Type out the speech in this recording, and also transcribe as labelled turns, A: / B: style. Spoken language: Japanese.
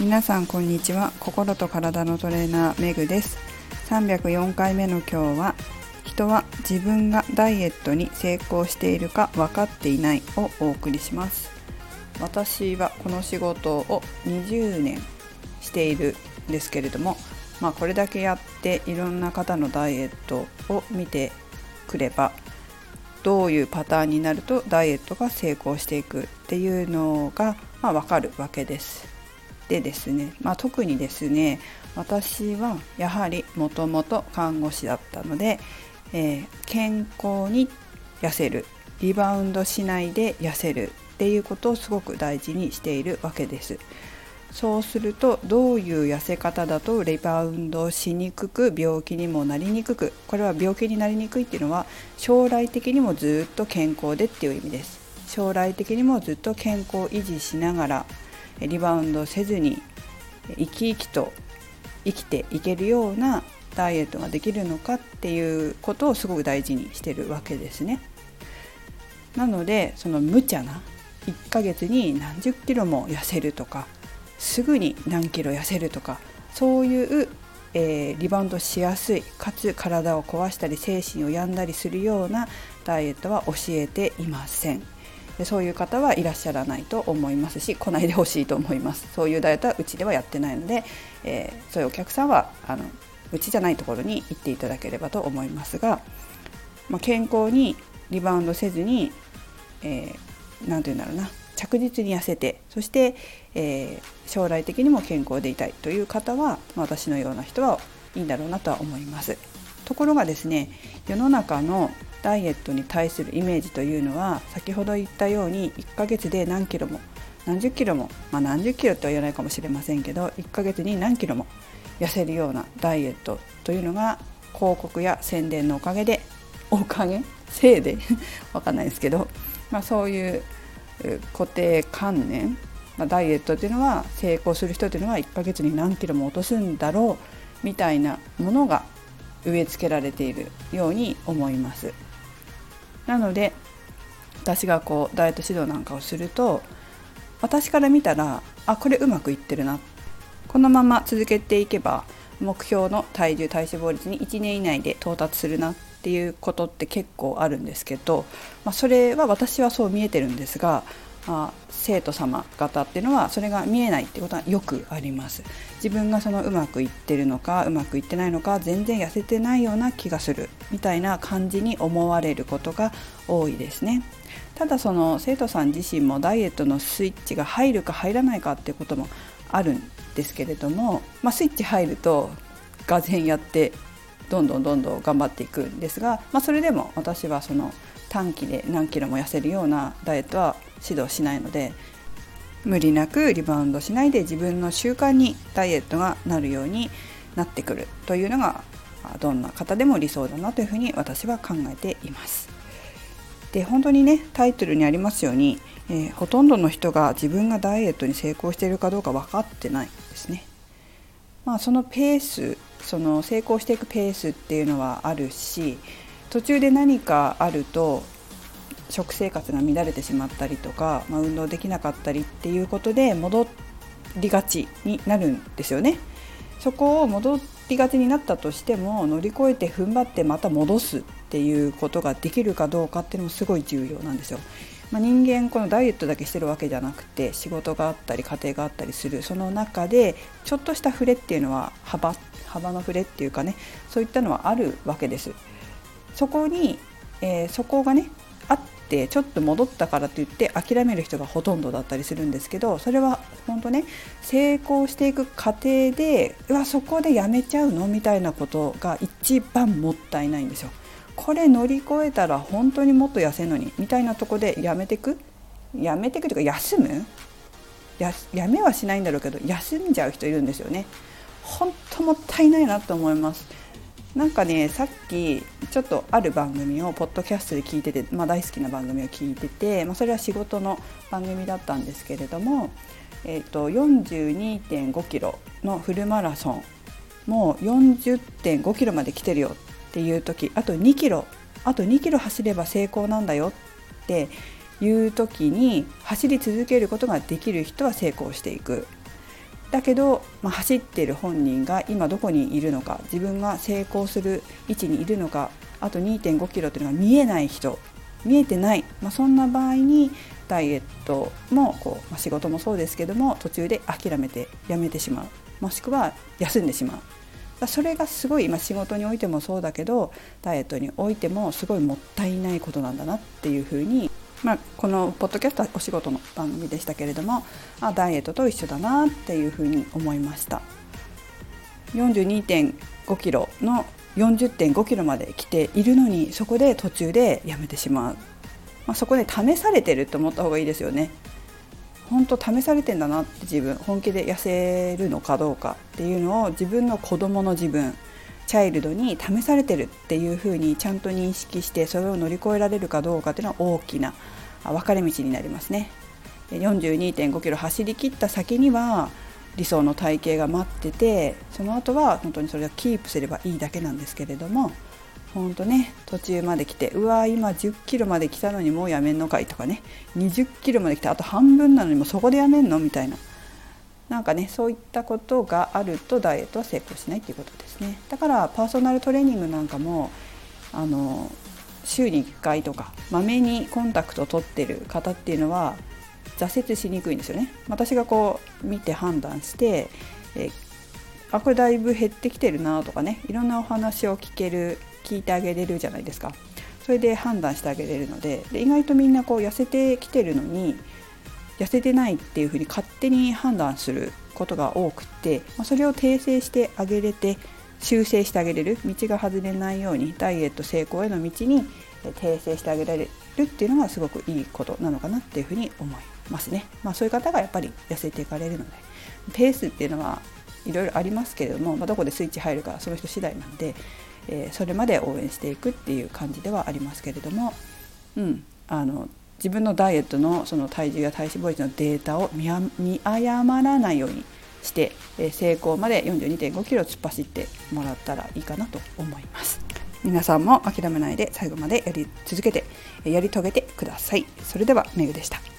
A: 皆さんこんにちは。心と体のトレーナーメグです。304回目の今日は人は自分がダイエットに成功しているか分かっていないをお送りします。私はこの仕事を20年しているんですけれどもまあこれだけやっていろんな方のダイエットを見てくればどういうパターンになるとダイエットが成功していくっていうのが、まあ、分かるわけです。でですね、まあ、特にですね私はやはりもともと看護師だったので、えー、健康に痩せるリバウンドしないで痩せるっていうことをすごく大事にしているわけです。そうするとどういう痩せ方だとリバウンドしにくく病気にもなりにくくこれは病気になりにくいっていうのは将来的にもずっと健康でっていう意味です将来的にもずっと健康を維持しながらリバウンドせずに生き生きと生きていけるようなダイエットができるのかっていうことをすごく大事にしてるわけですね。なのでその無茶な1ヶ月に何十キロも痩せるとかすぐに何キロ痩せるとかそういう、えー、リバウンドしやすいかつ体を壊したり精神を病んだりするようなダイエットは教えていません。でそういう方はいらっしゃらないと思いますし来ないでほしいと思いますそういうダイエットはうちではやってないので、えー、そういうお客さんはあのうちじゃないところに行っていただければと思いますが、まあ、健康にリバウンドせずに何、えー、て言うんだろうな着実に痩せてそして、えー、将来的にも健康でいたいという方は、まあ、私のような人はいいんだろうなとは思います。ところがですね世の中のダイエットに対するイメージというのは先ほど言ったように1ヶ月で何キロも何十キロも、まあ、何十キロとは言わないかもしれませんけど1ヶ月に何キロも痩せるようなダイエットというのが広告や宣伝のおかげでおかげ？せいで？わかんないですけど、まあ、そういう固定観念、まあ、ダイエットっていうのは成功する人っていうのは1ヶ月に何キロも落とすんだろうみたいなものが植え付けられているように思います。なので私がこうダイエット指導なんかをすると私から見たらあこれうまくいってるな。このまま続けていけば目標の体重体脂肪率に1年以内で到達するな。っていうことって結構あるんですけど、まあ、それは私はそう見えてるんですが、あ、生徒様方っていうのはそれが見えないってことはよくあります。自分がそのうまくいってるのかうまくいってないのか全然痩せてないような気がするみたいな感じに思われることが多いですね。ただその生徒さん自身もダイエットのスイッチが入るか入らないかっていうこともあるんですけれども、まあ、スイッチ入るとがぜやってどんどんどんどん頑張っていくんですが、まあ、それでも私はその短期で何キロも痩せるようなダイエットは指導しないので無理なくリバウンドしないで自分の習慣にダイエットがなるようになってくるというのがどんな方でも理想だなというふうに私は考えています。で本当にねタイトルにありますように、えー、ほとんどの人が自分がダイエットに成功しているかどうか分かってないですね。まあ、そのペースその成功していくペースっていうのはあるし途中で何かあると食生活が乱れてしまったりとか、まあ、運動できなかったりっていうことで戻りがちになるんですよね。そこを戻りがちになったとしても乗り越えて踏ん張ってまた戻すっていうことができるかどうかっていうのもすごい重要なんですよ。まあ、人間このダイエットだけしてるわけじゃなくて仕事があったり家庭があったりするその中でちょっとした触れっていうのは幅幅の触れっていうかねそういったのはあるわけです。そこに、えー、そこがねってちょっと戻ったからといって諦める人がほとんどだったりするんですけどそれは本当ね成功していく過程でうわそこでやめちゃうの？みたいなことが一番もったいないんですよ。これ乗り越えたら本当にもっと痩せるのに？みたいなとこでやめてく？やめてくというか休む？ややめはしないんだろうけど休んじゃう人いるんですよね。本当もったいないなと思います。なんかねさっきちょっとある番組をポッドキャストで聞いてて、まあ、大好きな番組を聞いてて、まあ、それは仕事の番組だったんですけれども、えーと、42.5キロのフルマラソンもう40.5キロまで来てるよっていう時あと2キロあと2キロ走れば成功なんだよっていう時に走り続けることができる人は成功していく。だけど、まあ、走っている本人が今どこにいるのか自分が成功する位置にいるのかあと2 5キロというのが見えない人見えてない、まあ、そんな場合にダイエットもこう、まあ、仕事もそうですけども途中で諦めてやめてしまう。もしくは休んでしまう。それがすごい、まあ、仕事においてもそうだけどダイエットにおいてもすごいもったいないことなんだなっていうふうに、まあ、このポッドキャストはお仕事の番組でしたけれどもあダイエットと一緒だなっていうふうに思いました。42.5キロの40.5キロまで来ているのにそこで途中でやめてしまう、まあ、そこで試されてると思った方がいいですよね本当試されてんだなって自分本気で痩せるのかどうかっていうのを自分の子供の自分チャイルドに試されてるっていうふうにちゃんと認識してそれを乗り越えられるかどうかっていうのは大きな分かれ道になりますね。42.5キロ走り切った先には理想の体型が待っててその後は本当にそれをキープすればいいだけなんですけれども本当ね途中まで来てうわ今10キロまで来たのにもうやめんのかいとかね20キロまで来てあと半分なのにもそこでやめんのみたいななんかねそういったことがあるとダイエットは成功しないっていうことですねだからパーソナルトレーニングなんかもあの週に1回とかまめにコンタクトを取ってる方っていうのは挫折しにくいんですよね。私がこう見て判断して、え、あこれだいぶ減ってきてるなとかねいろんなお話を聞ける聞いてあげれるじゃないですか。それで判断してあげれるのでで意外とみんなこう痩せてきてるのに痩せてないっていうふうに勝手に判断することが多くって、まあ、それを訂正してあげれて修正してあげれる道が外れないようにダイエット成功への道に訂正してあげられるっていうのがすごくいいことなのかなっていうふうに思いますね。まあ、そういう方がやっぱり痩せていかれるのでペースっていうのはいろいろありますけれども、まあ、どこでスイッチ入るかその人次第なんで、えー、それまで応援していくっていう感じではありますけれども、うん、あの自分のダイエットのその体重や体脂肪率のデータを見誤らないようにして、え、成功まで42.5キロ突っ走ってもらったらいいかなと思います。皆さんも諦めないで最後までやり続けてやり遂げてください。それではメグでした。